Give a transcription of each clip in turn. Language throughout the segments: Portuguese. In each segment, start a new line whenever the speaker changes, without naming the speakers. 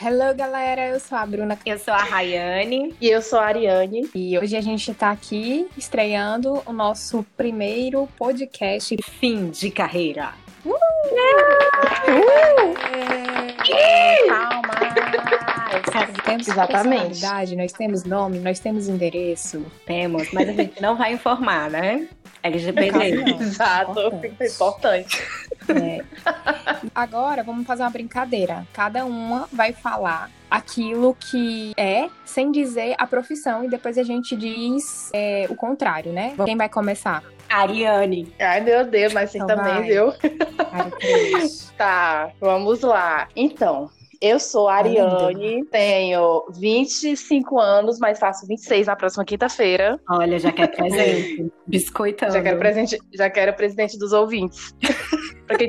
Hello, galera. Eu sou a Bruna.
Eu sou a Rayane.
E eu sou a Ariane.
E hoje a gente tá aqui estreando o nosso primeiro podcast
Fim de Carreira.
Uh! Uh! É... Calma! Nós temos
Exatamente.
nós temos nome, nós temos endereço.
Temos, mas a gente não vai informar, né? LGPD.
Exato,
Importante.
importante.
É. Agora vamos fazer uma brincadeira. Cada uma vai falar aquilo que é, sem dizer a profissão, e depois a gente diz é, o contrário, né? Quem vai começar?
Ariane.
Ai, meu Deus, mas você
Então
também,
vai.
viu? Tá, vamos lá. Então, eu sou a Ariane, tenho 25 anos, mas faço 26 na próxima quinta-feira.
Olha, já quer presente. Biscoitando.
Já quero, presente, já quero presidente dos ouvintes. pra quem,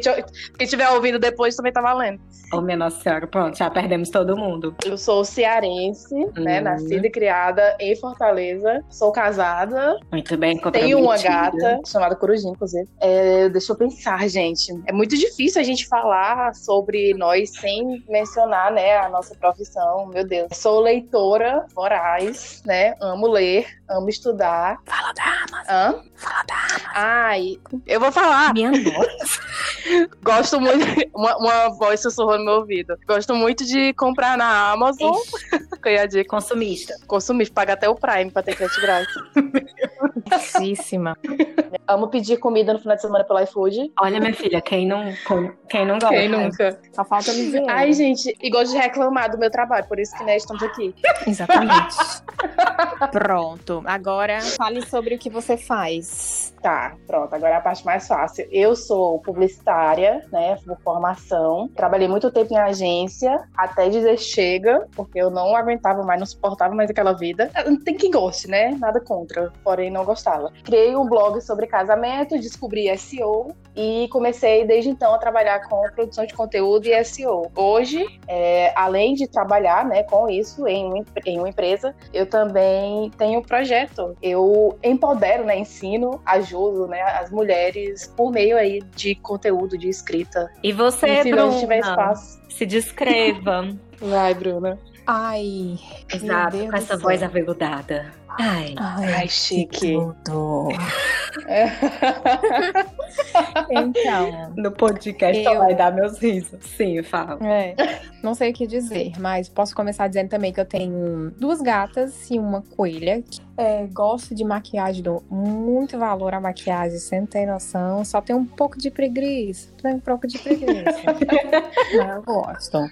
estiver ouvindo depois também tá valendo.
Oh, minha Nossa Senhora, pronto, já perdemos todo mundo.
Eu sou cearense, né?
Uhum.
Nascida e criada em Fortaleza. Sou casada,
Muito bem,
Tenho uma gata chamada Corujinha, inclusive. É, deixa eu pensar, gente. É muito difícil a gente falar sobre nós sem mencionar, né, a nossa profissão. Meu Deus. Sou leitora voraz, né? Amo ler, amo estudar.
Fala da Amazon.
Hã?
Fala da Amazon.
Ai, eu vou falar.
Minha nossa.
Gosto muito. Uma, uma voz sussurrou no meu ouvido. Gosto muito de comprar na Amazon. Que eu ia dizer,
Consumista.
consumir, pagar até o Prime pra ter frete grátis.
Difícima.
Amo pedir comida no final de semana pelo iFood.
Olha, minha filha, quem não, quem não gosta?
Quem nunca?
Só falta me ver.
Ai, gente, e gosto de reclamar do meu trabalho, por isso que né, estamos aqui.
Exatamente. Pronto. Agora fale sobre o que você faz.
Tá, pronto, agora é a parte mais fácil. Eu sou publicitária, né, por formação. Trabalhei muito tempo em agência, até dizer chega, porque eu não aguentava mais, não suportava mais aquela vida. Tem quem goste, né? Nada contra, porém não gostava. Criei um blog sobre casamento, descobri SEO e comecei desde então a trabalhar com produção de conteúdo e SEO. Hoje, é, além de trabalhar né, com isso em em uma empresa, eu também tenho um projeto. Eu empodero, né, ensino, ajudo né, as mulheres por meio aí de conteúdo, de escrita.
E você,
onde tiver
Bruna,
espaço.
se descreva.
Vai, Bruna.
Ai.
Exato,
Deus
com essa
do
voz
céu.
aveludada. Ai.
Ai,
Ai,
que
chique.
tudo. Então,
No podcast
Eu-
vai dar meus risos. Sim, fala.
é, não sei o que dizer, mas posso começar dizendo também que eu tenho duas gatas e uma coelha. É, gosto de maquiagem, dou muito valor à maquiagem, não tem noção. Só tenho um pouco de preguiça. Tenho um pouco de preguiça. mas eu gosto.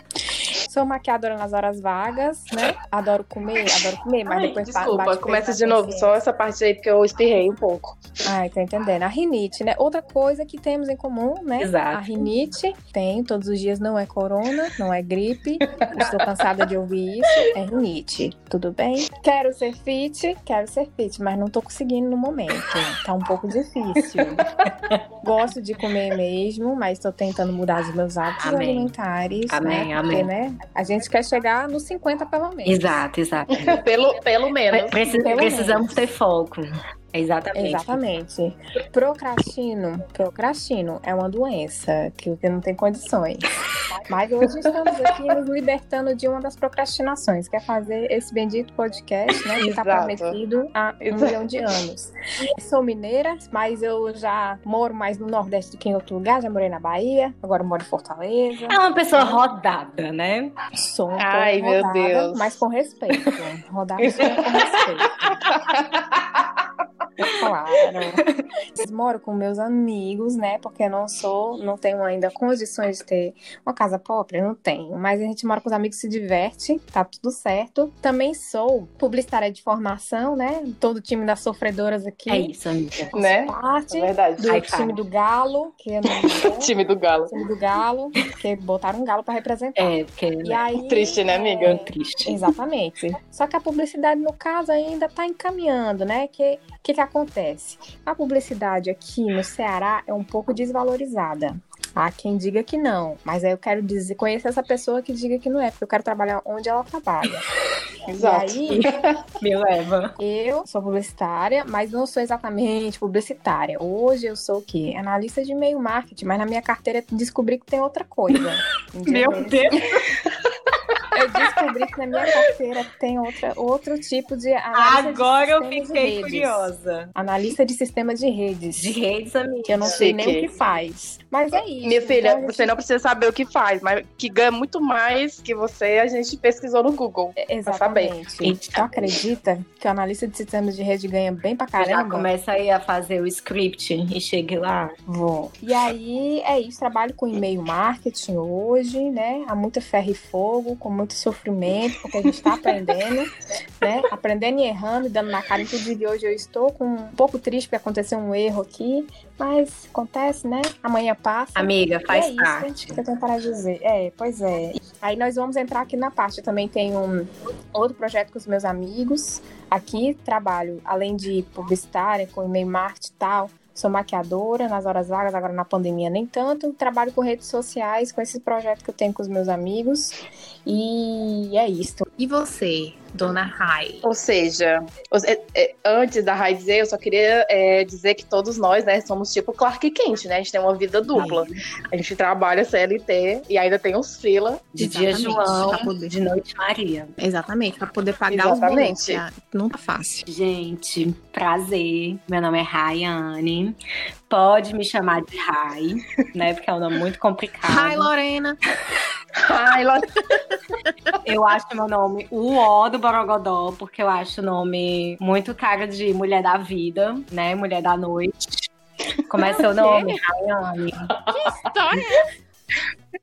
Sou maquiadora nas horas vagas, né? Adoro comer, adoro comer, mas
Ai,
depois
desculpa,
bate
começa de novo, só essa parte aí, porque eu espirrei um pouco.
Ai, tá entendendo. A rinite, né? Outra coisa que temos em comum, né?
Exato.
A rinite tem todos os dias, não é corona, não é gripe. Estou cansada de ouvir isso. É rinite. Tudo bem? Quero ser fit, quero ser fit, mas não tô conseguindo no momento. Tá um pouco difícil. Gosto de comer mesmo, mas tô tentando mudar os meus hábitos
Amém.
alimentares.
Amém,
né?
amém.
Porque, né? A gente quer chegar nos 50 pelo menos.
Exato, exato.
pelo, pelo menos.
Preci-
Pelo
precisamos
menos.
ter foco. Exatamente.
Exatamente. Procrastino, procrastino é uma doença que você não tem condições. Mas hoje estamos aqui nos libertando de uma das procrastinações, que é fazer esse bendito podcast, né? Que está prometido há um
Exato.
milhão de anos. Sou mineira, mas eu já moro mais no Nordeste do que em outro lugar. Já morei na Bahia, agora moro em Fortaleza.
É uma pessoa rodada, né?
Sou
Ai,
pouco
meu
rodada,
Deus.
mas com respeito. Rodada com respeito. É Claro. Moro com meus amigos, né? Porque eu não sou, não tenho ainda condições de ter uma casa própria, não tenho. Mas a gente mora com os amigos, se diverte, tá tudo certo. Também sou publicitária de formação, né? Todo o time das sofredoras aqui.
É isso, amiga.
né?
Parte
É verdade.
do
Ai,
time do Galo, que eu não
Time do Galo.
time do Galo, que botaram um galo pra representar.
É, porque
E aí,
Triste, né, amiga?
é,
triste.
Exatamente. Só que a publicidade, no caso, ainda está encaminhando, né? Que que, que acontece? A publicidade aqui no Ceará é um pouco desvalorizada. Há quem diga que não, mas aí eu quero dizer, conhecer essa pessoa que diga que não é, porque eu quero trabalhar onde ela trabalha.
Exato.
E aí,
Me leva.
eu sou publicitária, mas não sou exatamente publicitária. Hoje eu sou o quê? Analista de e-mail marketing, mas na minha carteira descobri que tem outra coisa.
Meu Deus.
eu descobri que na minha carteira tem outra, outro tipo de analista
Agora eu
de de
fiquei curiosa.
Analista de sistema de redes.
De redes, amiga.
Que eu não sei nem o que faz. Mas é isso.
Minha filha,
Então, a gente-
você não precisa saber o que faz, mas que ganha muito mais que você, a gente pesquisou no Google. saber.
Exatamente. Tu acredita que o analista de sistemas de rede ganha bem pra
Já
caramba?
começa aí a fazer o script e chegue lá.
Vou. E aí, é isso. Trabalho com e-mail marketing hoje, né? Há muita ferro e fogo, com muito sofrimento, porque a gente tá aprendendo, né? Aprendendo e errando, dando na cara. Inclusive, hoje eu estou com um pouco triste porque aconteceu um erro aqui, mas acontece, né? Amanhã passa.
Amiga, faz
é isso
parte.
que eu tenho para dizer. É, pois é. Aí nós vamos entrar aqui na parte. Eu também tenho um outro projeto com os meus amigos. Aqui trabalho, além de publicitária, com e-mail marketing e tal. Sou maquiadora nas horas vagas, agora na pandemia nem tanto. Trabalho com redes sociais, com esse projeto que eu tenho com os meus amigos. E é isso.
E você, dona Rai?
Ou seja, é- é, antes da Rai dizer, eu só queria é, dizer que todos nós, né, somos tipo Clark Kent, né? A gente tem uma vida dupla. A gente trabalha CLT e ainda tem os fila.
De dia
Exatamente,
João,
pra poder-
de noite Maria.
Exatamente, para poder pagar
Exatamente.
os boletos. Não tá fácil.
Gente, prazer. Meu nome é Rayane. Pode me chamar de Rai, né? Porque é um nome muito complicado.
Rai, Lorena.
Ai, lá...
Eu acho meu nome o O do Borogodó, porque eu acho o nome muito cara de mulher da vida, né? Mulher da noite. Como é seu nome? Rayane.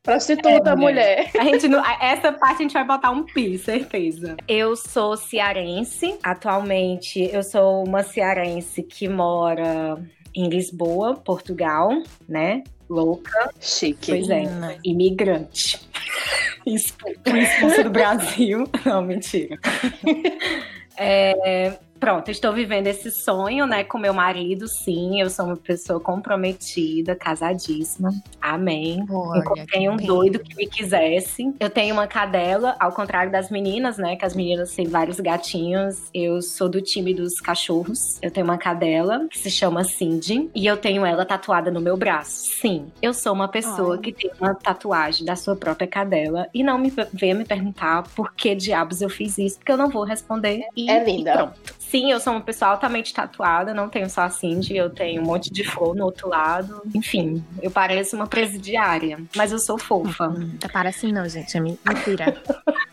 prostituta,
É,
mulher.
A gente não- essa parte a gente vai botar um pi, certeza. Eu sou cearense. Atualmente, eu sou uma cearense que mora em Lisboa, Portugal, né? Louca,
Chique.
pois é. Imigrante. Expulsa do Brasil. Não, mentira. É, pronto, estou vivendo esse sonho, né, com meu marido, sim. Eu sou uma pessoa comprometida, casadíssima. Amém.
Olha,
Encontrei um doido que me quisesse. Eu tenho uma cadela, ao contrário das meninas, né? Que as meninas têm vários gatinhos. Eu sou do time dos cachorros. Eu tenho uma cadela que se chama Cindy. E eu tenho ela tatuada no meu braço. Sim, eu sou uma pessoa
Ai.
que tem uma tatuagem da sua própria cadela. E não me venha me perguntar por que diabos eu fiz isso, porque eu não vou responder. E,
É linda.
e pronto. Sim, eu sou uma pessoa altamente tatuada, não tenho só a Cindy, eu tenho um monte de flor no outro lado. Enfim, eu pareço uma presidiária, mas eu sou fofa.
Hum, Tá parece não, gente. É mentira.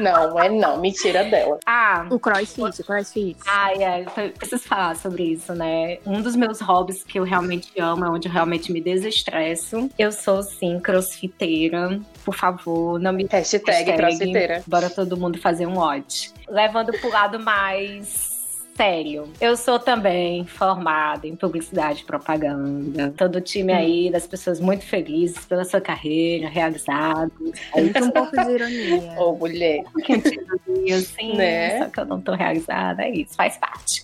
Não, é não. Mentira dela.
Ah,
o crossfit, o crossfit.
Ai, é, preciso falar sobre isso, né? Um dos meus hobbies que eu realmente amo, é onde eu realmente me desestresso. Eu sou, sim, crossfiteira. Por favor, não me
Hashtag,
Hashtag.
crossfiteira.
Bora todo mundo fazer um odd. Levando pro lado mais sério. Eu sou também formada em publicidade e propaganda. Todo o time aí das pessoas muito felizes pela sua carreira, realizados.
Tem um pouco de ironia.
Ô, mulher.
E assim,
Né?
só que eu não tô realizada, é isso, faz parte.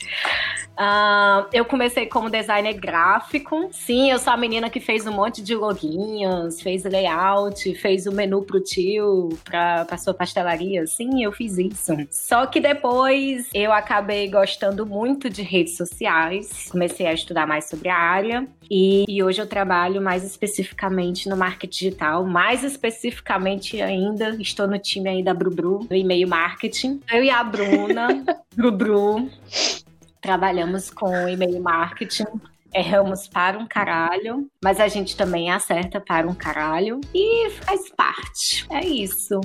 Ah, eu comecei como designer gráfico. Sim, eu sou a menina que fez um monte de loginhos, fez layout, fez o menu pro tio, pra, pra sua pastelaria. Sim, eu fiz isso. Só que depois eu acabei gostando muito de redes sociais, comecei a estudar mais sobre a área. E, e hoje eu trabalho mais especificamente no marketing digital, mais especificamente ainda, estou no time aí da Brubru, do e-mail marketing. Eu e a Bruna, Brubru, trabalhamos com e-mail marketing. Erramos para um caralho, mas a gente também acerta para um caralho e faz parte. É isso.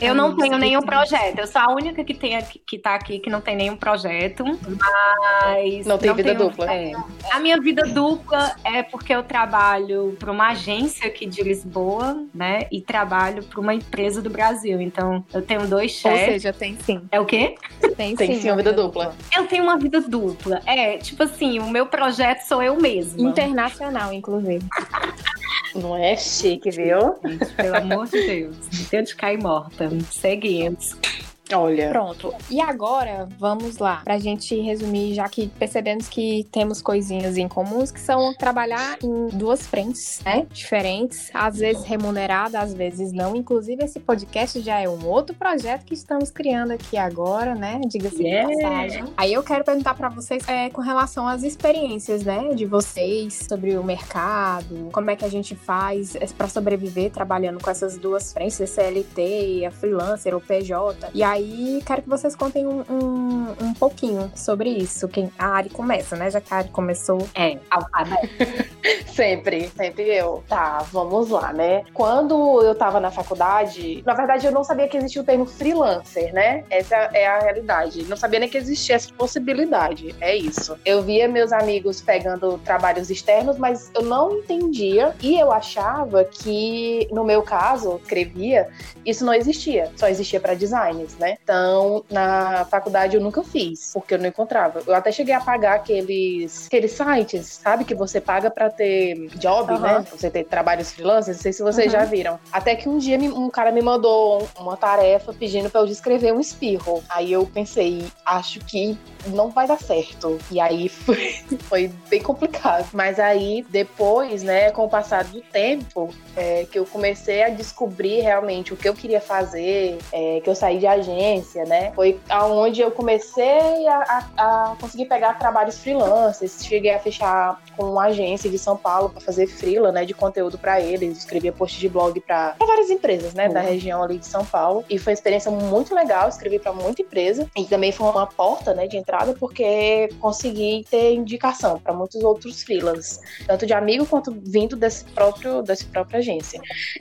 Eu
É
não
isso,
tenho nenhum projeto. Eu sou a única que, tem aqui, que tá aqui que não tem nenhum projeto. Mas.
Não tem vida
tenho-
dupla.
é. A minha vida dupla é porque eu trabalho para uma agência aqui de Lisboa, né? E trabalho para uma empresa do Brasil. Então, eu tenho dois
Ou
chefes.
seja, tem sim.
É o quê?
Tem,
Tem sim uma vida dupla.
Eu tenho uma vida dupla. É, tipo assim, o meu projeto sou eu mesma.
Internacional, inclusive.
Não é chique, viu?
Gente, pelo amor de Deus. Não tenho de cair morta. Seguimos.
Olha.
Pronto. E agora, vamos lá, pra gente resumir, já que percebemos que temos coisinhas em comuns, que são trabalhar em duas frentes, né? Diferentes, às vezes remunerada, às vezes não. Inclusive, esse podcast já é um outro projeto que estamos criando aqui agora, né? Diga-se
Yeah.
de passagem. Aí eu quero perguntar pra vocês é, com relação às experiências, né? De vocês sobre o mercado, como é que a gente faz é, pra sobreviver trabalhando com essas duas frentes, CLT, a freelancer, o PJ. E aí, quero que vocês contem um, um, um pouquinho sobre isso. Quem, a Ari começa, né? Já que a Ari começou.
É, alfabete.
Sempre, sempre eu. Tá, vamos lá, né? Quando eu tava na faculdade, na verdade eu não sabia que existia o termo freelancer, né? Essa é a realidade. Não sabia nem que existia essa possibilidade. É isso. Eu via meus amigos pegando trabalhos externos, mas eu não entendia e eu achava que, no meu caso, escrevia, isso não existia. Só existia para designers, né? Então, na faculdade eu nunca fiz, porque eu não encontrava. Eu até cheguei a pagar aqueles, aqueles sites, sabe? Que você paga para ter job,
Aham.
né? Pra você ter trabalhos freelancers. Não sei se vocês
Uhum.
já viram. Até que um dia um cara me mandou uma tarefa pedindo pra eu descrever um espirro. Aí eu pensei, acho que não vai dar certo. E aí foi, foi bem complicado. Mas aí depois, né, com o passar do tempo, é, que eu comecei a descobrir realmente o que eu queria fazer, é, que eu saí de agência, né? Foi aonde eu comecei a, a- a conseguir pegar trabalhos freelancers. Cheguei a fechar com uma agência de São Paulo para fazer freela, né, de conteúdo para eles. Escrevia post de blog para várias empresas, né, da
Boa.
região ali de São Paulo. E foi uma experiência muito legal. Escrevi para muita empresa e também foi uma porta, né, de entrada porque consegui ter indicação para muitos outros freelas, tanto de amigo quanto vindo desse próprio dessa própria agência.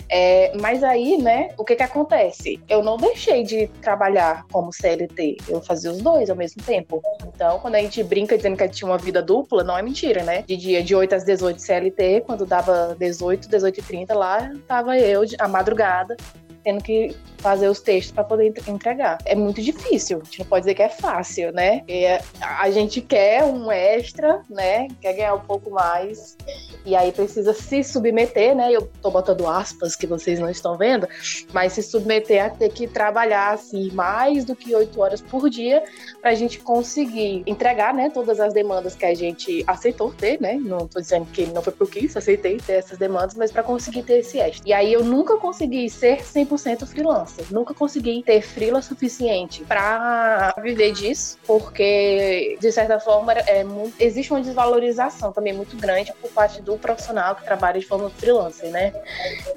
É, mas aí, né, o que que acontece? Eu não deixei de trabalhar como CLT, eu fazia os dois ao mesmo tempo. Então, quando a gente brinca dizendo que a gente tinha uma vida dupla, não é mentira, né? De dia de 8 às 18 CLT, quando dava 18, 18 e 30 lá, tava eu à madrugada tendo que fazer os textos para poder entre- entregar. É muito difícil, a gente não pode dizer que é fácil, né? E a gente quer um extra, né? Quer ganhar um pouco mais e aí precisa se submeter, né? Eu tô botando aspas que vocês não estão vendo, mas se submeter a ter que trabalhar assim mais do que oito horas por dia para a gente conseguir entregar, né? Todas as demandas que a gente aceitou ter, né? Não tô dizendo que não foi por quis, aceitei ter essas demandas, mas para conseguir ter esse extra. E aí eu nunca consegui ser 100% freelancer, nunca consegui ter freela suficiente para viver disso, porque de certa forma é, mu- existe uma desvalorização também muito grande por parte do profissional que trabalha de forma freelancer, né?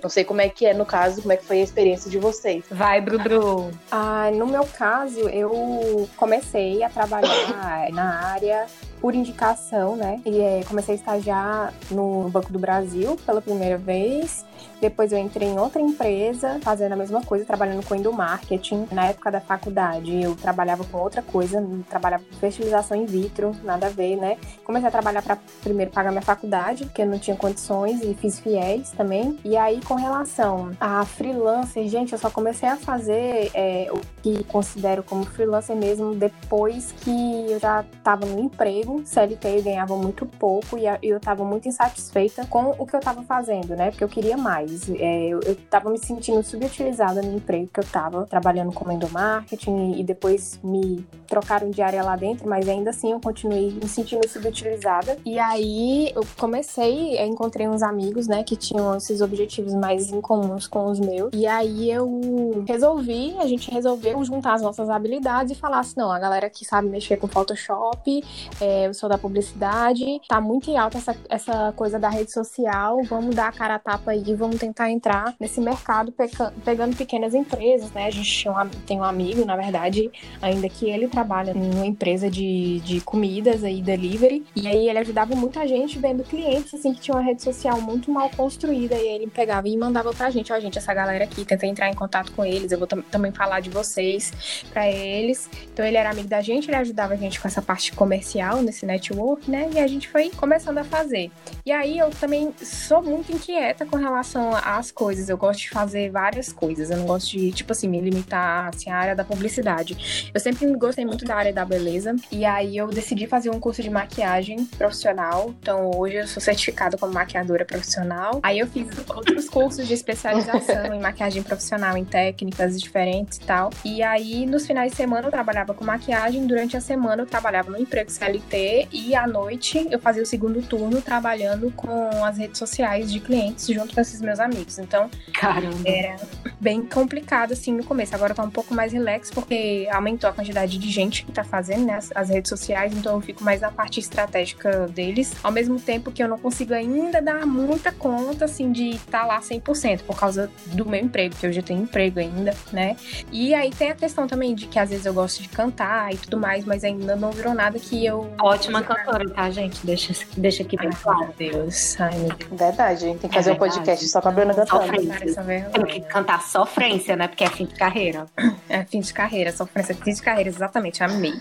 Não sei como é que é no caso, como é que foi a experiência de vocês.
Vai, Brubru.
Ah, no meu caso, eu comecei a trabalhar na área por indicação, né? E é, comecei a estagiar no Banco do Brasil pela primeira vez. Depois eu entrei em outra empresa, fazendo a mesma coisa, trabalhando com endomarketing. Na época da faculdade, eu trabalhava com outra coisa, trabalhava com fertilização in vitro, nada a ver, né? Comecei a trabalhar para primeiro pagar minha faculdade, porque eu não tinha condições, e fiz fiéis também. E aí, com relação a freelancer, gente, eu só comecei a fazer é, o que considero como freelancer mesmo depois que eu já estava no emprego, CLT, eu ganhava muito pouco e eu estava muito insatisfeita com o que eu estava fazendo, né? Porque eu queria mais. É, eu, eu tava me sentindo subutilizada no emprego que eu tava trabalhando como endomarketing e, depois me trocaram de área lá dentro, mas ainda assim eu continuei me sentindo subutilizada. E aí eu comecei, eu encontrei uns amigos, né, que tinham esses objetivos mais em comuns com os meus. E aí eu resolvi, a gente resolveu juntar as nossas habilidades e falar assim, não, a galera que sabe mexer com Photoshop, é, eu sou da publicidade, tá muito em alta essa, essa coisa da rede social, vamos dar a cara a tapa aí, vamos tentar entrar nesse mercado peca- pegando pequenas empresas, né? A gente um tem um amigo, na verdade, ainda que ele trabalha numa empresa de, de comidas aí, delivery, e aí ele ajudava muita gente vendo clientes, assim, que tinha uma rede social muito mal construída, e aí ele pegava e mandava pra gente, ó, gente, essa galera aqui, tenta entrar em contato com eles, eu vou tam- também falar de vocês pra eles. Então ele era amigo da gente, ele ajudava a gente com essa parte comercial, nesse network, né? E a gente foi começando a fazer. E aí eu também sou muito inquieta com relação às coisas, eu gosto de fazer várias coisas. Eu não gosto de, tipo assim, me limitar assim, à área da publicidade. Eu sempre gostei muito da área da beleza. E aí eu decidi fazer um curso de maquiagem profissional. Então hoje eu sou certificada como maquiadora profissional. Aí eu fiz outros cursos de especialização em maquiagem profissional, em técnicas diferentes e tal. E aí nos finais de semana eu trabalhava com maquiagem. Durante a semana eu trabalhava no emprego CLT. E à noite eu fazia o segundo turno trabalhando com as redes sociais de clientes junto com esses meus amigos. Então,
Caramba.
era bem complicado assim no começo. Agora tá um pouco mais relax porque aumentou a quantidade de gente que tá fazendo né, as, as redes sociais, então eu fico mais na parte estratégica deles. Ao mesmo tempo que eu não consigo ainda dar muita conta assim de estar tá lá 100% por causa do meu emprego, que eu já tenho emprego ainda, né? E aí tem a questão também de que às vezes eu gosto de cantar e tudo mais, mas ainda não virou nada que eu
Ótima cantora, tá, gente? Deixa, deixa aqui bem
Ai,
claro.
meu Deus. Ai, meu Deus.
Verdade, a gente tem que
É
fazer um
verdade.
podcast só com a Bruna cantando.
Sofrência. Tem que cantar sofrência, né? Porque é fim de carreira.
É fim de carreira, sofrência fim de carreira, exatamente, amei.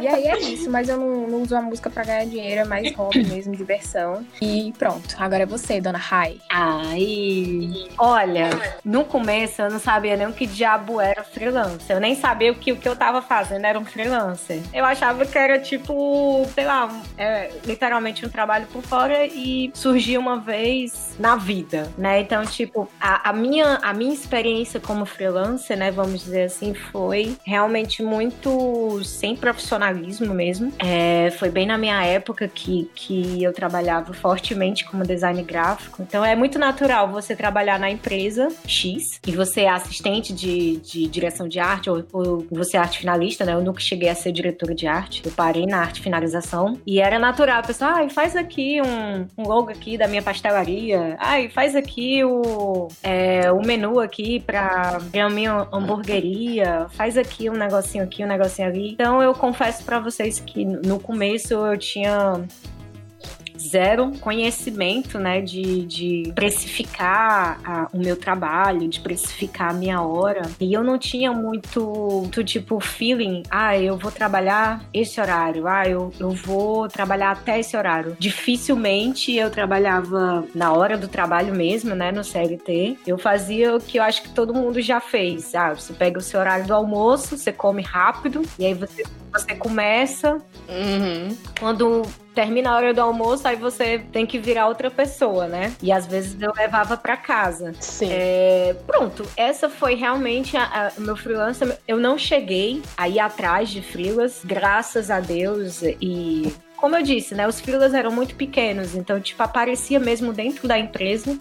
e aí é isso, mas eu não, não uso a música pra ganhar dinheiro, é mais hobby mesmo, diversão. E pronto, agora é você, dona Rai.
Aí, olha, no começo eu não sabia nem o que diabo era freelancer. Eu nem sabia o que o que eu tava fazendo era um freelancer. Eu achava que era tipo, sei lá, um- é, literalmente um trabalho por fora e surgiu uma vez na vida, né? Então, tipo, a, a minha, a minha experiência como freelancer, né, vamos dizer assim, foi realmente muito sem profissionalismo mesmo. É, foi bem na minha época que, que eu trabalhava fortemente como design gráfico. Então é muito natural você trabalhar na empresa X e você é assistente de, de direção de arte ou, ou você é arte finalista, né? Eu nunca cheguei a ser diretora de arte. Eu parei na arte finalização e era natural. A pessoa, ai, faz aqui um, um logo aqui da minha pastelaria. Ai, faz aqui o, é, o menu aqui pra, pra minha hamburgueria. Faz aqui um negocinho aqui, um negocinho ali. Então eu confesso pra vocês que no começo eu tinha zero conhecimento, né, de, de precificar a- o meu trabalho, de precificar a minha hora. E eu não tinha muito, muito tipo, feeling, ah, eu vou trabalhar esse horário, ah, eu, eu vou trabalhar até esse horário. Dificilmente eu trabalhava na hora do trabalho mesmo, né, no CLT. Eu fazia o que eu acho que todo mundo já fez. Ah, você pega o seu horário do almoço, você come rápido, e aí você, você começa,
Uhum.
quando termina a hora do almoço, aí você tem que virar outra pessoa, né? E às vezes eu levava pra casa.
Sim.
É, pronto, essa foi realmente a- a- o meu freelancer. Eu não cheguei a ir atrás de freelas, graças a Deus. E como eu disse, né? Os freelas eram muito pequenos, então, tipo, aparecia mesmo dentro da empresa.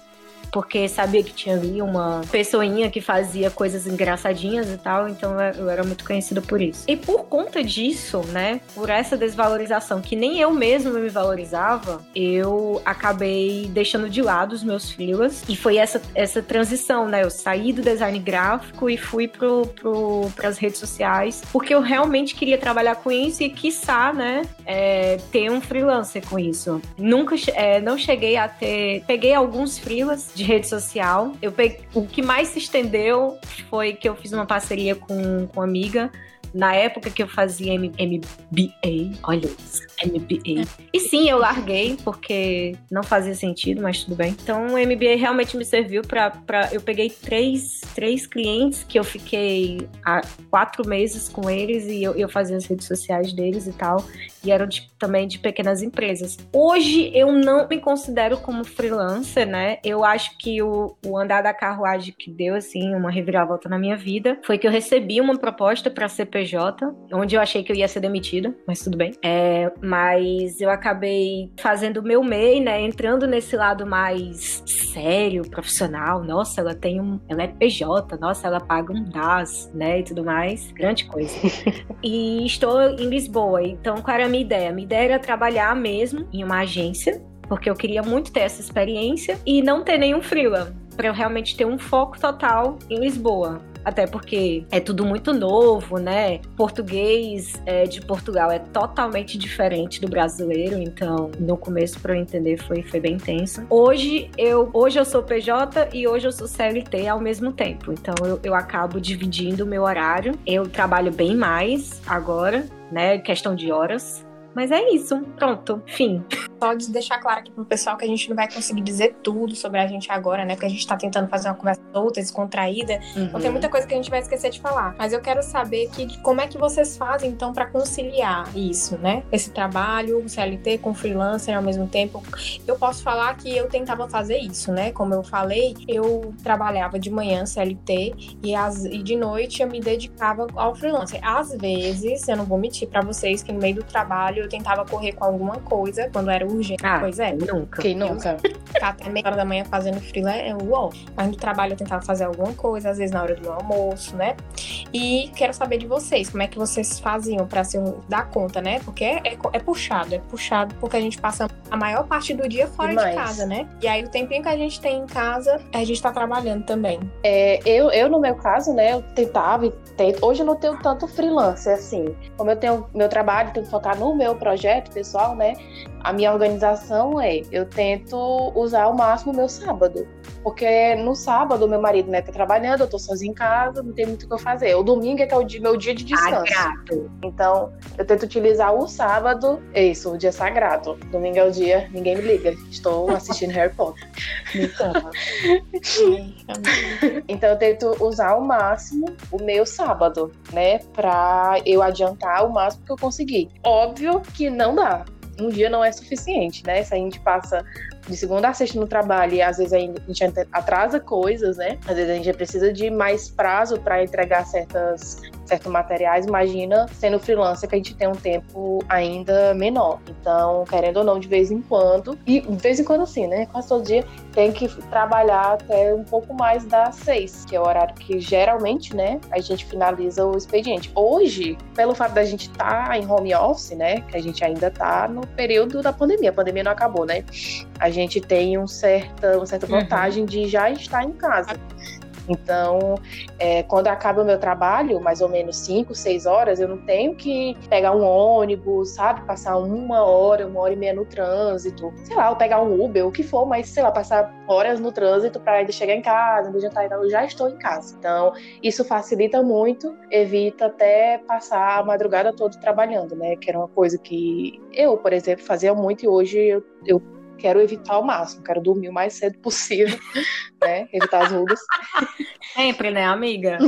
Porque sabia que tinha ali uma pessoinha que fazia coisas engraçadinhas e tal, então eu- era muito conhecida por isso. E por conta disso, né, por essa desvalorização que nem eu mesma me valorizava, eu acabei deixando de lado os meus freelas. E foi essa, essa transição, né? Eu saí do design gráfico e fui pro, pro, pras redes sociais, porque eu realmente queria trabalhar com isso e, quiçá, né, é, ter um freelancer com isso. Nunca, é, não cheguei a ter. Peguei alguns freelas de rede social. Eu peguei, o que mais se estendeu foi que eu fiz uma parceria com, com uma amiga. Na época que eu fazia M- MBA, olha isso, MBA. E sim, eu larguei porque não fazia sentido, mas tudo bem. Então o MBA realmente me serviu pra eu peguei três, três clientes que eu fiquei há quatro meses com eles e eu, eu fazia as redes sociais deles e tal. E eram de- também de pequenas empresas. Hoje eu não me considero como freelancer, né? Eu acho que o, o andar da carruagem que deu, assim, uma reviravolta na minha vida foi que eu recebi uma proposta para CPJ, onde eu achei que eu ia ser demitida, mas tudo bem. É, mas eu acabei fazendo o meu MEI, né? Entrando nesse lado mais sério, profissional. Nossa, ela tem um. Ela é PJ, nossa, ela paga um DAS, né? E tudo mais. Grande coisa. e estou em Lisboa. Então, a minha ideia? Minha ideia era trabalhar mesmo em uma agência, porque eu queria muito ter essa experiência e não ter nenhum freela, para eu realmente ter um foco total em Lisboa. Até porque é tudo muito novo, né? Português é, de Portugal é totalmente diferente do brasileiro, então no começo para eu entender foi, foi bem tenso. Hoje eu, hoje eu sou PJ e hoje eu sou CLT ao mesmo tempo, então eu, eu acabo dividindo o meu horário. Eu trabalho bem mais agora, né? Questão de horas. Mas é isso, pronto, fim.
Só de deixar claro aqui pro pessoal que a gente não vai conseguir dizer tudo sobre a gente agora, né? Porque a gente tá tentando fazer uma conversa solta, descontraída.
Uhum.
Então tem muita coisa que a gente vai esquecer de falar. Mas eu quero saber que, como é que vocês fazem, então, para conciliar isso, né? Esse trabalho, CLT com freelancer ao mesmo tempo. Eu posso falar que eu tentava fazer isso, né? Como eu falei, eu trabalhava de manhã CLT e, as, e de noite eu me dedicava ao freelancer. Às vezes, eu não vou mentir para vocês que no meio do trabalho eu tentava correr com alguma coisa quando era urgente.
Ah,
pois é.
Nunca.
Quem nunca?
Ficar até meia hora da manhã fazendo freela é uau. Mas no trabalho eu tentava fazer alguma coisa, às vezes na hora do meu almoço, né? E quero saber de vocês, como é que vocês faziam pra se dar conta, né? Porque é, é, é puxado, é puxado porque a gente passa a maior parte do dia fora
Demais.
de casa, né? E aí o tempinho que a gente tem em casa, a gente tá trabalhando também.
É, eu, eu, no meu caso, né, eu tentava e tento. Hoje eu não tenho tanto freelance, assim. Como eu tenho meu trabalho, tenho que focar no meu projeto pessoal, né? A minha organização é, eu tento usar ao máximo o meu sábado. Porque no sábado, meu marido, né, tá trabalhando, eu tô sozinha em casa, não tem muito o que eu fazer. O domingo é que é o dia- meu dia de descanso.
Sagrado.
Então, eu tento utilizar o sábado, é isso, o dia sagrado. Domingo é o dia, ninguém me liga. Estou assistindo Harry Potter. Então eu tento usar ao máximo o meu sábado, né? Pra eu adiantar o máximo que eu conseguir. Óbvio que não dá. Um dia não é suficiente, né? Se a gente passa de segunda a sexta no trabalho e às vezes a gente atrasa coisas, né? Às vezes a gente precisa de mais prazo para entregar certas, certos materiais. Imagina sendo freelancer que a gente tem um tempo ainda menor. Então, querendo ou não, de vez em quando, e de vez em quando assim, né? Quase todo dia tem que trabalhar até um pouco mais das seis, que é o horário que geralmente, né, a gente finaliza o expediente. Hoje, pelo fato da gente estar em home office, né, que a gente ainda tá no período da pandemia, a pandemia não acabou, né? A gente tem um certa, uma certa
Uhum.
vantagem de já estar em casa. Então, é, quando acaba o meu trabalho, mais ou menos 5, 6 horas, eu não tenho que pegar um ônibus, sabe? Passar uma hora, uma hora e meia no trânsito. Sei lá, ou pegar um Uber, o que for, mas sei lá, passar horas no trânsito para ainda chegar em casa, ainda jantar e tal. Eu já estou em casa. Então, isso facilita muito, evita até passar a madrugada toda trabalhando, né? Que era uma coisa que eu, por exemplo, fazia muito e hoje eu, eu quero evitar ao máximo, quero dormir o mais cedo possível, né? Evitar as rugas.
Sempre, né, amiga?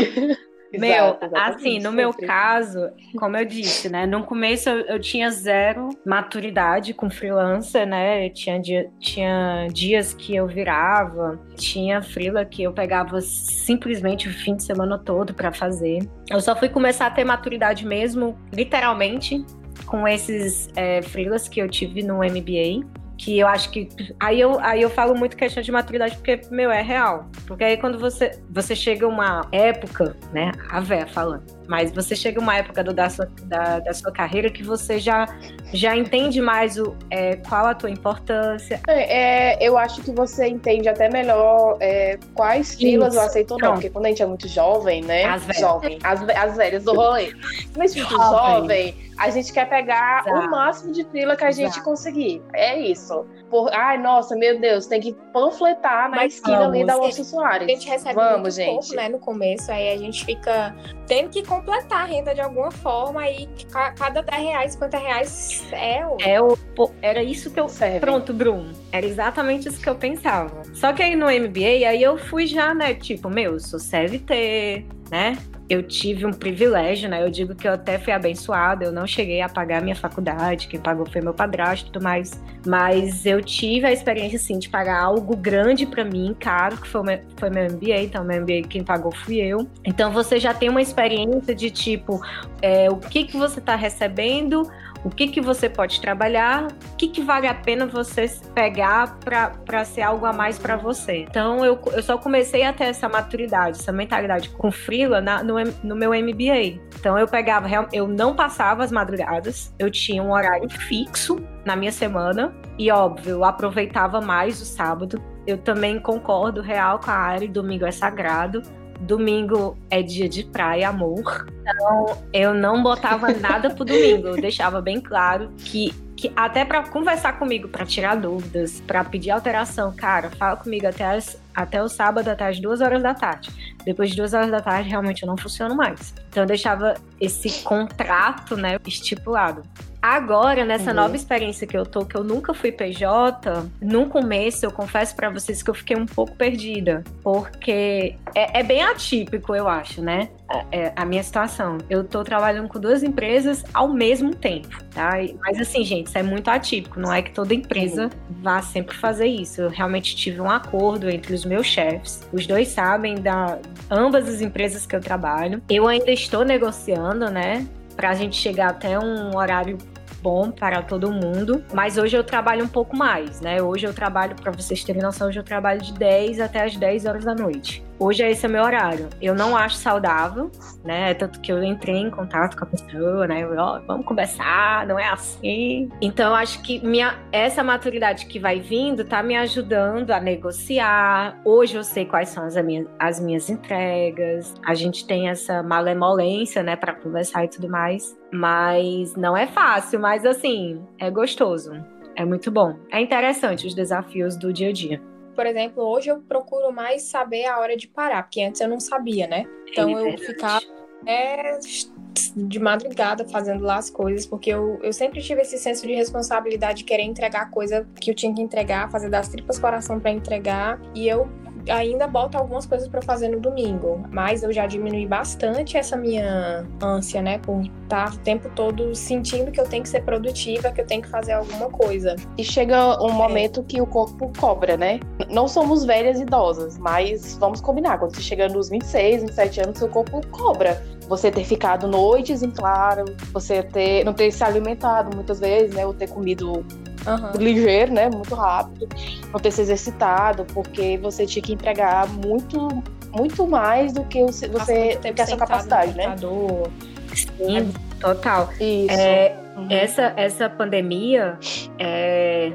Meu,
Exato,
assim, no meu caso, como eu disse, né? No começo eu, eu tinha zero maturidade com freelancer, né? Eu tinha, dia- tinha dias que eu virava, tinha freela que eu pegava simplesmente o fim de semana todo pra fazer. Eu só fui começar a ter maturidade mesmo, literalmente, com esses é, freelas que eu tive no MBA. Que eu acho que. Aí eu, aí eu falo muito questão de maturidade, porque, meu, é real. Porque aí quando você, você chega uma época, né? A véia falando. Mas você chega uma época do- da, sua, da, da sua carreira que você já, já entende mais o, é, qual a tua importância.
É, é, eu acho que você entende até melhor é, quais filas
Isso,
eu aceito ou não. Porque quando a gente é muito jovem, né?
As velhas.
Jovem, as, as velhas do rolê. Quando a gente é muito
Jovem.
a gente quer pegar
Exato.
o máximo de fila que a gente
Exato.
conseguir. É isso. Por, ai, nossa, meu Deus, tem que panfletar na
Mas
esquina ali
vamos.
da Alonso Soares.
A gente recebe
Vamos,
muito
gente.
pouco, né, no começo, aí a gente fica tendo que completar a renda de alguma forma e ca- cada 10 reais, 50 reais é o...
É o, pô, era isso que eu.
Serve.
Pronto, Bruno. Era exatamente isso que eu pensava. Só que aí no MBA, aí eu fui já, né? Tipo, meu, eu sou CLT, né? Eu tive um privilégio, né? Eu digo que eu até fui abençoada, eu não cheguei a pagar minha faculdade, quem pagou foi meu padrasto e tudo mais. Mas eu tive a experiência, assim, de pagar algo grande pra mim, caro, que foi, meu, foi meu MBA, então meu MBA quem pagou fui eu. Então você já tem uma experiência de tipo, é, o que que você tá recebendo, o que que você pode trabalhar, o que que vale a pena você pegar para ser algo a mais para você. Então eu, eu só comecei a ter essa maturidade, essa mentalidade com freela na- no, no meu MBA. Então eu pegava, eu não passava as madrugadas, eu tinha um horário fixo na minha semana e óbvio, eu aproveitava mais o sábado. Eu também concordo real com a área, domingo é sagrado. Domingo é dia de praia, amor. Então, eu não botava nada pro domingo. Eu deixava bem claro que, que até pra conversar comigo, pra tirar dúvidas, pra pedir alteração, cara, fala comigo até, as- até o sábado, até as duas horas da tarde. Depois de duas horas da tarde, realmente eu não funciono mais. Então, eu deixava esse contrato, né, estipulado. Agora, nessa
Uhum.
nova experiência que eu tô, que eu nunca fui PJ, no começo eu confesso pra vocês que eu fiquei um pouco perdida. Porque é, é bem atípico, eu acho, né? A, é, a minha situação. Eu tô trabalhando com duas empresas ao mesmo tempo, tá? Mas assim, gente, isso é muito atípico. Não é que toda empresa vá sempre fazer isso. Eu realmente tive um acordo entre os meus chefes. Os dois sabem da ambas as empresas que eu trabalho. Eu ainda estou negociando, né? Pra gente chegar até um horário bom para todo mundo, mas hoje eu trabalho um pouco mais, né? Hoje eu trabalho, para vocês terem noção, hoje eu trabalho de 10 até as 10 horas da noite. Hoje esse é meu horário. Eu não acho saudável, né? Tanto que eu entrei em contato com a pessoa, né? Eu, ó, vamos conversar, não é assim. Então acho que minha, essa maturidade que vai vindo tá me ajudando a negociar. Hoje eu sei quais são as minhas, as minhas entregas. A gente tem essa malemolência, né, para conversar e tudo mais. Mas não é fácil, mas assim, é gostoso. É muito bom. É interessante os desafios do dia a dia.
Por exemplo, hoje eu procuro mais saber a hora de parar, porque antes eu não sabia, né? Então
É
eu ficava é, de madrugada fazendo lá as coisas, porque eu, eu sempre tive esse senso de responsabilidade de querer entregar a coisa que eu tinha que entregar, fazer das tripas coração pra entregar, e eu ainda boto algumas coisas pra fazer no domingo, mas eu já diminui bastante essa minha ânsia, né, por estar o tempo todo sentindo que eu tenho que ser produtiva, que eu tenho que fazer alguma coisa.
E chega um momento que o corpo cobra, né? Não somos velhas idosas, mas vamos combinar. Quando você chega nos 26, 27 anos, seu corpo cobra. Você ter ficado noites em claro, você ter não ter se alimentado muitas vezes, né? Ou ter comido
Aham.
ligeiro, né? Muito rápido, não ter se exercitado, porque você tinha que entregar muito, muito mais do que você
tempo
que a sua capacidade, né?
Sim, total.
Isso.
É,
Uhum.
essa, essa pandemia é,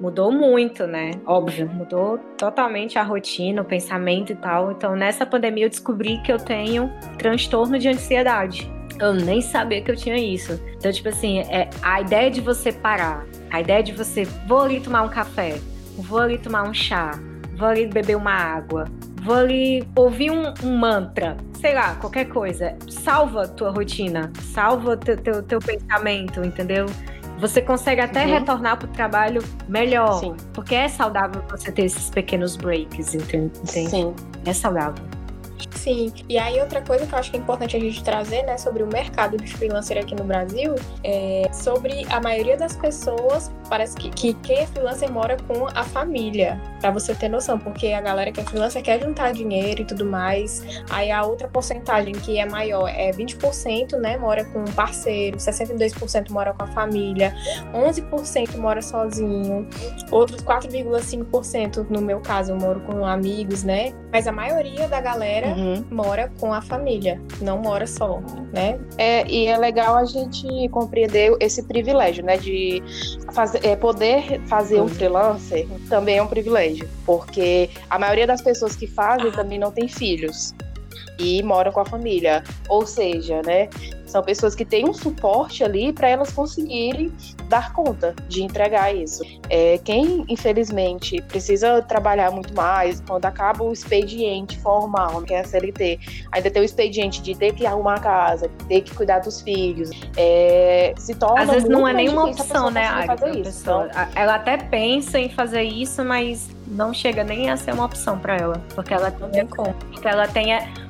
mudou muito, né? Óbvio, mudou totalmente a rotina, o pensamento e tal. Então, nessa pandemia, eu descobri que eu tenho transtorno de ansiedade. Eu nem sabia que eu tinha isso. Então, tipo assim, é, a ideia de você parar, a ideia de você, vou ali tomar um café, vou ali tomar um chá, vou ali beber uma água, vou ali ouvir um, um mantra, sei lá, qualquer coisa. Salva tua rotina, salva teu, teu, teu pensamento, entendeu? Você consegue até
Uhum.
retornar pro trabalho melhor.
Sim,
Porque é saudável você ter esses pequenos breaks, enten- entende?
sim.
É saudável.
Sim, e aí outra coisa que eu acho que é importante a gente trazer, né, sobre o mercado de freelancer aqui no Brasil, é sobre a maioria das pessoas, parece que, que quem é freelancer mora com a família, pra você ter noção, porque a galera que é freelancer quer juntar dinheiro e tudo mais, aí a outra porcentagem que é maior é 20%, né, mora com um parceiro, 62% mora com a família, 11% mora sozinho, outros 4,5% no meu caso eu moro com amigos, né, mas a maioria da galera
Uhum.
mora com a família, não mora só, né?
É, e é legal a gente compreender esse privilégio, né? De fazer, é, poder fazer um
Uhum.
freelancer também é um privilégio. Porque a maioria das pessoas que fazem também não tem filhos. E moram com a família. Ou seja, né? São pessoas que têm um suporte ali para elas conseguirem dar conta de entregar isso. É, quem, infelizmente, precisa trabalhar muito mais, quando acaba o expediente formal, que é a CLT, ainda tem o expediente de ter que arrumar a casa, ter que cuidar dos filhos, é, se torna
Às vezes não é nenhuma opção, né, Agatha? A
isso.
pessoa-
Então,
Ela até pensa em fazer isso, mas não chega nem a ser uma opção pra ela. Porque ela
Não tem como.
porque ela tem.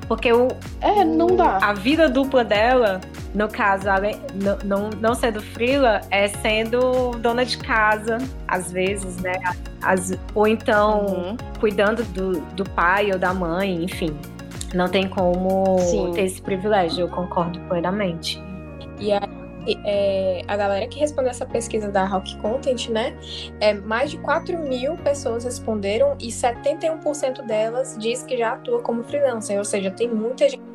Porque o,
é, não dá.
a vida dupla dela, no caso, além, não, não, não sendo frila, é sendo dona de casa, às vezes, né? As- ou então
Uhum.
cuidando do, do pai ou da mãe, enfim. Não tem como
Sim.
ter esse privilégio, eu concordo plenamente.
E aí, é, a galera que respondeu essa pesquisa da Rock Content, né? É, mais de 4 mil pessoas responderam e 71% delas diz que já atua como freelancer. Ou seja, tem muita gente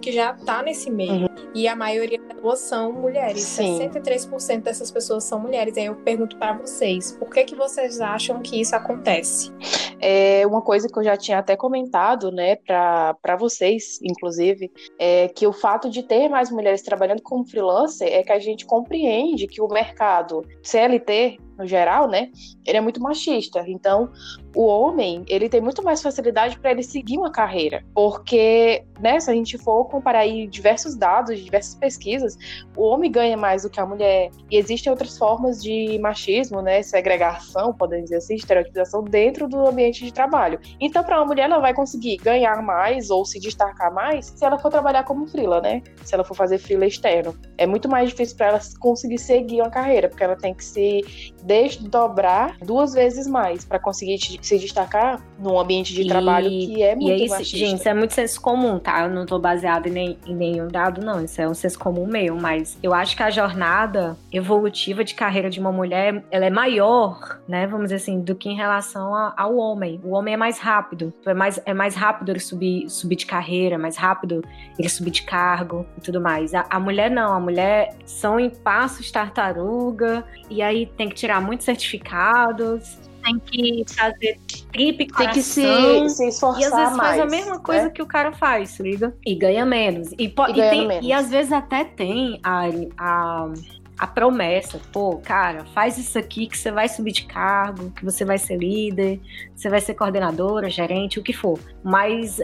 que já tá nesse meio. E a maioria delas são mulheres.
Sim.
63% dessas pessoas são mulheres. Aí eu pergunto para vocês, por que, que vocês acham que isso acontece?
É uma coisa que eu já tinha até comentado, né, para vocês, inclusive, é que o fato de ter mais mulheres trabalhando como freelancer é que a gente compreende que o mercado CLT, no geral, né, ele é muito machista. Então, o homem, ele tem muito mais facilidade para ele seguir uma carreira, porque, né, se a gente for comparar aí diversos dados, diversas pesquisas, o homem ganha mais do que a mulher, e existem outras formas de machismo, né, segregação, podemos dizer assim, estereotipização dentro do ambiente de trabalho. Então, para uma mulher, ela vai conseguir ganhar mais ou se destacar mais se ela for trabalhar como frila, né? Se ela for fazer frila externo. É muito mais difícil para ela conseguir seguir uma carreira, porque ela tem que se desdobrar duas vezes mais para conseguir se destacar num ambiente de trabalho e, que é muito e é isso, machista.
Gente, isso é muito senso comum, tá? Eu não tô baseado em, nem, em nenhum dado, não. Isso é um senso comum meu, mas eu acho que a jornada evolutiva de carreira de uma mulher, ela é maior, né? Vamos dizer assim, do que em relação a, ao homem. O homem é mais rápido, é mais, é mais rápido ele subir, subir de carreira, mais rápido ele subir de cargo e tudo mais. A, a mulher não, a mulher são em passos tartaruga, e aí tem que tirar muitos certificados, tem que fazer trip coração,
Tem que se, se esforçar
E às vezes
mais,
faz a mesma coisa né? que o cara faz, liga? E ganha menos. E, e,
e,
tem,
menos.
e às vezes até tem a, a, a promessa, pô, cara, faz isso aqui que você vai subir de cargo, que você vai ser líder, você vai ser coordenadora, gerente, o que for. Mas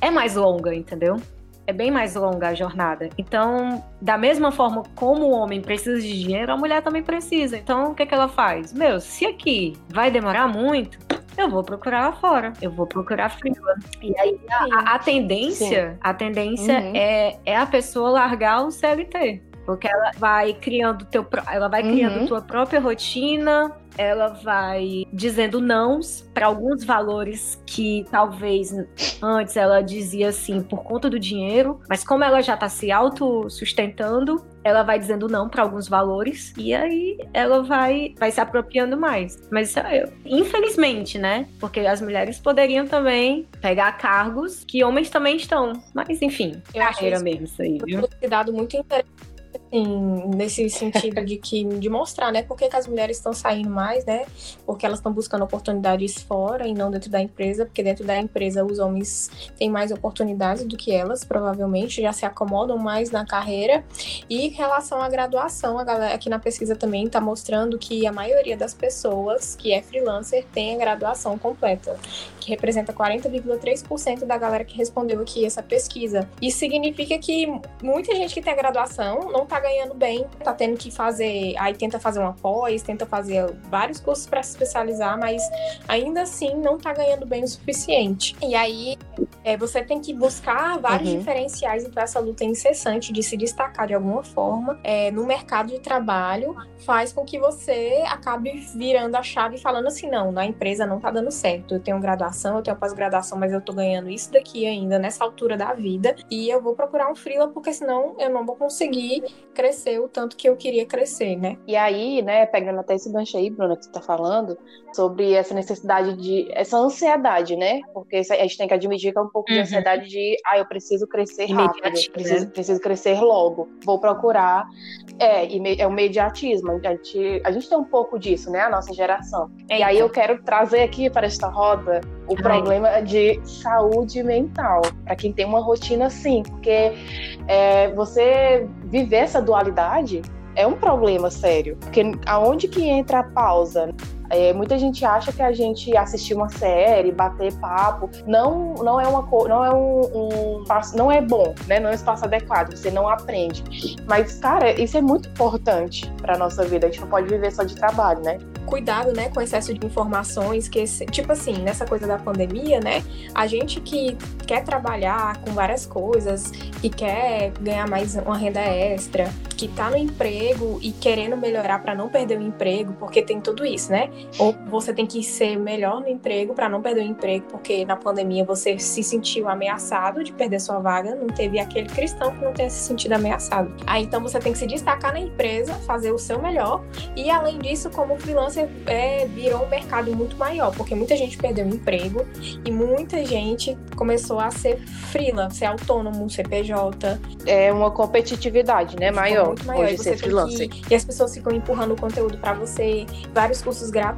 é mais longa, entendeu? É bem mais longa a jornada. Então, da mesma forma como o homem precisa de dinheiro, a mulher também precisa. Então, o que, é que ela faz? Meu, se aqui vai demorar muito, eu vou procurar lá fora. Eu vou procurar freela. E aí a, a tendência, Sim. a tendência uhum. é, é a pessoa largar o CLT. Porque ela vai criando teu, ela vai criando uhum. tua própria rotina, ela vai dizendo nãos para alguns valores que talvez antes ela dizia assim por conta do dinheiro, mas como ela já está se autossustentando, ela vai dizendo não para alguns valores e aí ela vai vai se apropriando mais. Mas é, infelizmente, né? Porque as mulheres poderiam também pegar cargos que homens também estão. Mas enfim,
eu acho mesmo isso aí, viu? dado muito interessante Sim, nesse sentido de que de mostrar, né, por que, que as mulheres estão saindo mais, né? Porque elas estão buscando oportunidades fora e não dentro da empresa, porque dentro da empresa os homens têm mais oportunidades do que elas, provavelmente, já se acomodam mais na carreira. E em relação à graduação, a galera aqui na pesquisa também está mostrando que a maioria das pessoas que é freelancer tem a graduação completa, que representa 40,3% da galera que respondeu aqui essa pesquisa. Isso significa que muita gente que tem a graduação não está ganhando bem, tá tendo que fazer, aí tenta fazer uma pós, tenta fazer vários cursos para se especializar, mas ainda assim não tá ganhando bem o suficiente. E aí é, você tem que buscar vários uhum. diferenciais, então essa luta incessante de se destacar de alguma forma é, no mercado de trabalho faz com que você acabe virando a chave e falando assim, não, na empresa não tá dando certo, eu tenho graduação, eu tenho pós-graduação, mas eu tô ganhando isso daqui ainda nessa altura da vida e eu vou procurar um freela porque senão eu não vou conseguir crescer o tanto que eu queria crescer, né?
E aí, né, pegando até esse gancho aí, Bruna, que você tá falando, sobre essa necessidade de. essa ansiedade, né? Porque a gente tem que admitir que é um pouco uhum. de ansiedade de, ah, eu preciso crescer rápido, preciso, né? preciso crescer logo, vou procurar. É, é o mediatismo. A gente, a gente tem um pouco disso, né? A nossa geração. Eita. E aí eu quero trazer aqui para esta roda o Ai. problema de saúde mental, para quem tem uma rotina assim, porque é, você viver essa dualidade é um problema sério, porque aonde que entra a pausa? É, muita gente acha que a gente assistir uma série, bater papo, não, não é uma não é um, um não é bom, né? Não é um espaço adequado, você não aprende. Mas, cara, isso é muito importante para nossa vida. A gente não pode viver só de trabalho, né?
Cuidado, né, com excesso de informações, que tipo assim, nessa coisa da pandemia, né? A gente que quer trabalhar com várias coisas, que quer ganhar mais uma renda extra, que tá no emprego e querendo melhorar para não perder o emprego, porque tem tudo isso, né? Ou você tem que ser melhor no emprego para não perder o emprego, porque na pandemia você se sentiu ameaçado de perder sua vaga, não teve aquele cristão que não tenha se sentido ameaçado. Aí então você tem que se destacar na empresa, fazer o seu melhor, e além disso, como freelancer, é, virou um mercado muito maior, porque muita gente perdeu o emprego e muita gente começou a ser freela, ser autônomo, CPJ.
É uma competitividade, né, maior.
maior.
hoje ser freelancer.
que, e as pessoas ficam empurrando o conteúdo pra você, vários cursos gratuitos,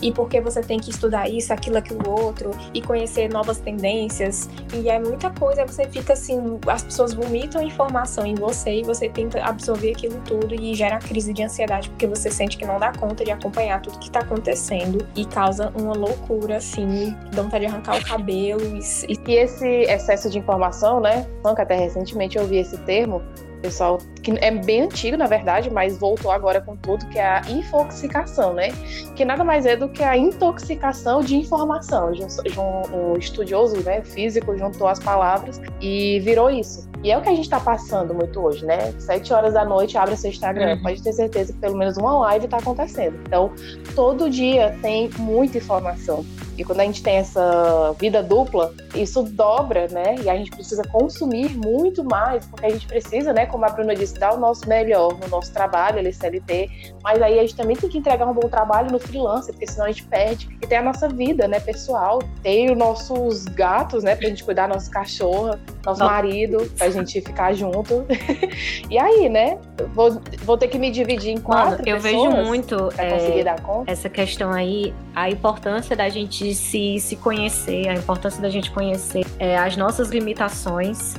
e porque você tem que estudar isso, aquilo, aquilo outro, e conhecer novas tendências. E é muita coisa, você fica assim, as pessoas vomitam informação em você e você tenta absorver aquilo tudo e gera crise de ansiedade, porque você sente que não dá conta de acompanhar tudo que tá acontecendo e causa uma loucura, assim, dá vontade de arrancar o cabelo e, e
esse excesso de informação, né? Que até recentemente eu vi esse termo, pessoal, que é bem antigo, na verdade, mas voltou agora com tudo, que é a infoxicação, né? Que nada mais é do que a intoxicação de informação. Um, um- estudioso, né, físico, juntou as palavras e virou isso. E é o que a gente tá passando muito hoje, né? Sete horas da noite, abre seu Instagram.
Uhum.
Pode ter certeza que pelo menos uma live tá acontecendo. Então, todo dia tem muita informação. E quando a gente tem essa vida dupla, isso dobra, né? E a gente precisa consumir muito mais, porque a gente precisa, né? Como a Bruna disse, dar o nosso melhor no nosso trabalho, ele CLT. Mas aí a gente também tem que entregar um bom trabalho no freelancer, porque senão a gente perde. E tem a nossa vida, né, pessoal. Tem os nossos gatos, né, pra gente cuidar, nosso cachorro, nosso
Nossa.
marido, pra gente ficar junto. e aí, né? eu Vou, vou ter que me dividir em
Mano,
quatro
eu
pessoas
vejo muito
pra
é,
conseguir dar conta.
essa questão aí, a importância da gente se, se conhecer, a importância da gente conhecer é, as nossas limitações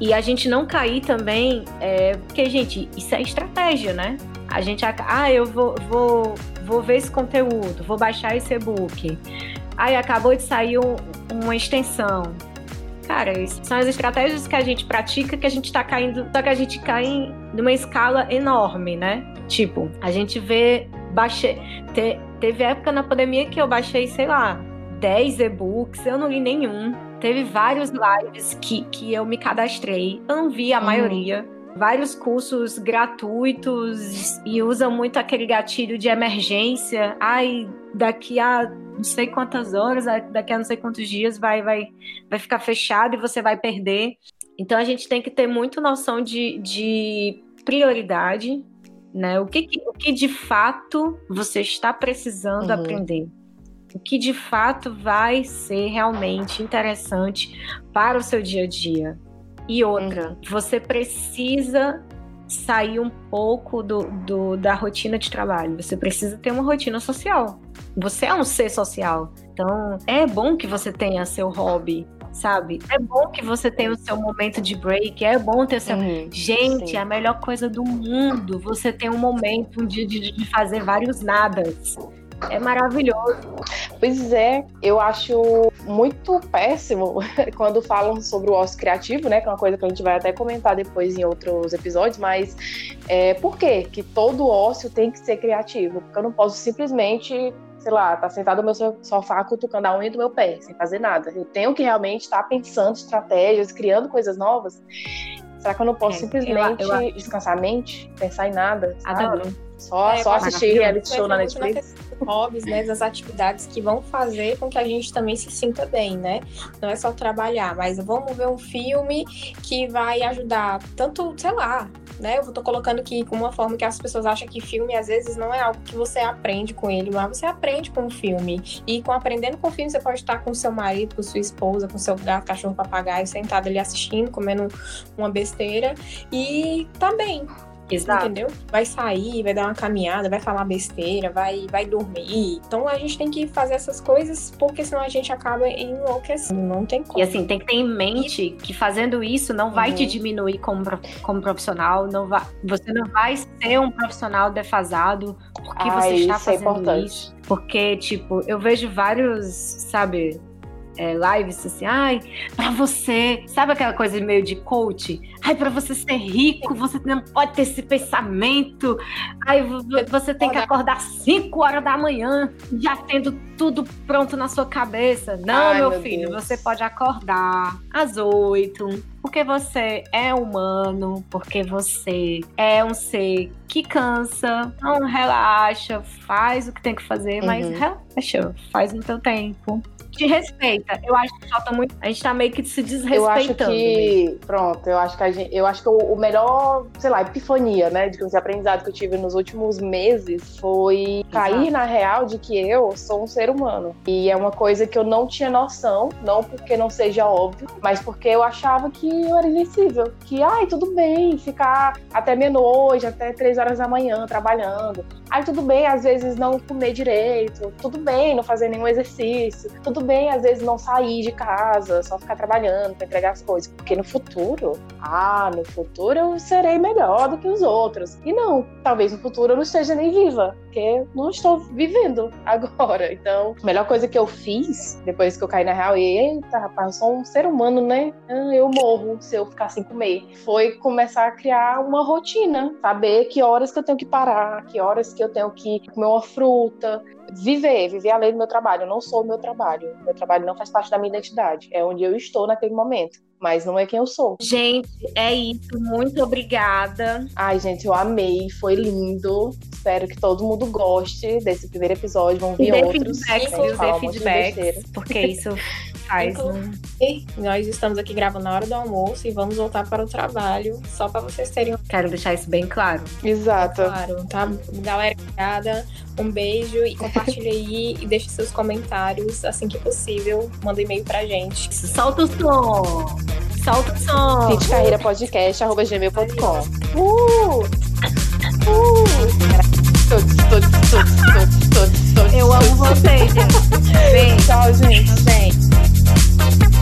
e a gente não cair também, é, porque, gente, isso é estratégia, né? A gente, ah, eu vou, vou, vou ver esse conteúdo, vou baixar esse e-book. Aí acabou de sair um- uma extensão. Cara, são as estratégias que a gente pratica que a gente tá caindo, só que a gente cai em numa escala enorme, né? Tipo, a gente vê, baixei, te- teve época na pandemia que eu baixei, sei lá, 10 e-books, eu não li nenhum. Teve vários lives que, que eu me cadastrei, eu não vi a
Uhum.
maioria. Vários cursos gratuitos e usam muito aquele gatilho de emergência. Ai, daqui a não sei quantas horas, daqui a não sei quantos dias vai, vai, vai ficar fechado e você vai perder. Então a gente tem que ter muito noção de, de prioridade, né? O que, o que de fato você está precisando
Uhum.
aprender. O que de fato vai ser realmente interessante para o seu dia a dia. E outra, você precisa sair um pouco do, do- da rotina de trabalho. Você precisa ter uma rotina social. Você é um ser social. Então, é bom que você tenha seu hobby, sabe? É bom que você tenha o seu momento de break. É bom ter seu.
Uhum.
Gente,
Sim.
é a melhor coisa do mundo. Você tem um momento, um dia de, de fazer vários nadas. É maravilhoso.
Pois é, eu acho muito péssimo quando falam sobre o ócio criativo, né? Que é uma coisa que a gente vai até comentar depois em outros episódios, mas é, por quê? que todo ócio tem que ser criativo? Porque eu não posso simplesmente, sei lá, estar sentado no meu so- sofá cutucando a unha do meu pé, sem fazer nada. Eu tenho que realmente estar pensando estratégias, criando coisas novas. Será que eu não posso
É,
simplesmente
eu- eu-
descansar a mente, pensar em nada? sabe?
Adoro.
Só,
É,
só assistir reality show na Netflix?
Hobbies, né, das atividades que vão fazer com que a gente também se sinta bem, né? Não é só trabalhar, mas vamos ver um filme que vai ajudar tanto, sei lá, né? Eu tô colocando aqui com uma forma que as pessoas acham que filme às vezes não é algo que você aprende com ele, mas você aprende com o filme. E com aprendendo com o filme, você pode estar com seu marido, com sua esposa, com seu gato, cachorro, papagaio, sentado ali assistindo, comendo uma besteira e tá bem.
Exato.
Entendeu? Vai sair, vai dar uma caminhada, vai falar besteira, vai, vai dormir. Então a gente tem que fazer essas coisas, porque senão a gente acaba enlouquecendo. Não tem como.
E assim, tem que ter em mente que fazendo isso não vai
Uhum.
te diminuir como, como profissional, não vai, você não vai ser um profissional defasado porque
Ah,
você está
isso é
fazendo
importante.
isso. Porque, tipo, eu vejo vários, sabe, é, lives assim, ai, pra você, sabe aquela coisa meio de coach? Ai, pra você ser rico, você não pode ter esse pensamento. Ai, vo- vo- você tem que acordar 5 horas da manhã, já tendo tudo pronto na sua cabeça. Não,
Ai,
meu,
meu
filho,
Deus.
você pode acordar às 8. Porque você é humano, porque você é um ser que cansa, não relaxa, faz o que tem que fazer, mas
Uhum.
relaxa, faz no teu tempo. Te respeita. Eu acho que falta muito. A gente tá meio que se desrespeitando.
Eu acho que. Pronto, eu acho que a gente, eu acho que o, o melhor, sei lá, epifania, né? De esse aprendizado que eu tive nos últimos meses foi cair na real de que eu sou um ser humano. E é uma coisa que eu não tinha noção, não porque não seja óbvio, mas porque eu achava que eu era invencível. Que, ai, tudo bem, ficar até meia-noite, até três horas da manhã trabalhando. Ai, tudo bem, às vezes não comer direito. Tudo bem não fazer nenhum exercício. Tudo bem, às vezes, não sair de casa, só ficar trabalhando para entregar as coisas. Porque no futuro, ah, no futuro eu serei melhor do que os outros. E não, talvez no futuro eu não esteja nem viva, porque não estou vivendo agora. Então, a melhor coisa que eu fiz depois que eu caí na real, e eita, rapaz, eu sou um ser humano, né? Ah, eu morro se eu ficar sem comer. Foi começar a criar uma rotina, saber que horas que eu tenho que parar, que horas que eu tenho que comer uma fruta, viver, viver além do meu trabalho. Eu não sou o meu trabalho. Meu trabalho não faz parte da minha identidade. É onde eu estou naquele momento. Mas não é quem eu sou.
Gente, é isso. Muito obrigada.
Ai, gente, eu amei. Foi lindo. Espero que todo mundo goste desse primeiro episódio. Vão vir outros.
feedbacks, viu?
falar
Dê feedbacks. Porque isso faz.
E nós estamos aqui gravando na hora do almoço e vamos voltar para o trabalho, só para vocês terem um
Quero deixar isso bem claro.
Exato.
claro, tá? Galera, obrigada. Um beijo e compartilha aí e deixe seus comentários assim que possível. Manda um e-mail pra gente.
Solta o som. Solta o som.
Fit Carreira Podcast, arroba gmail.com. Uh! Uh! Todos, todos, todos, todos, todos, todos.
Eu amo vocês, gente. Beijo.
Tchau, gente.
Bem. Thank you.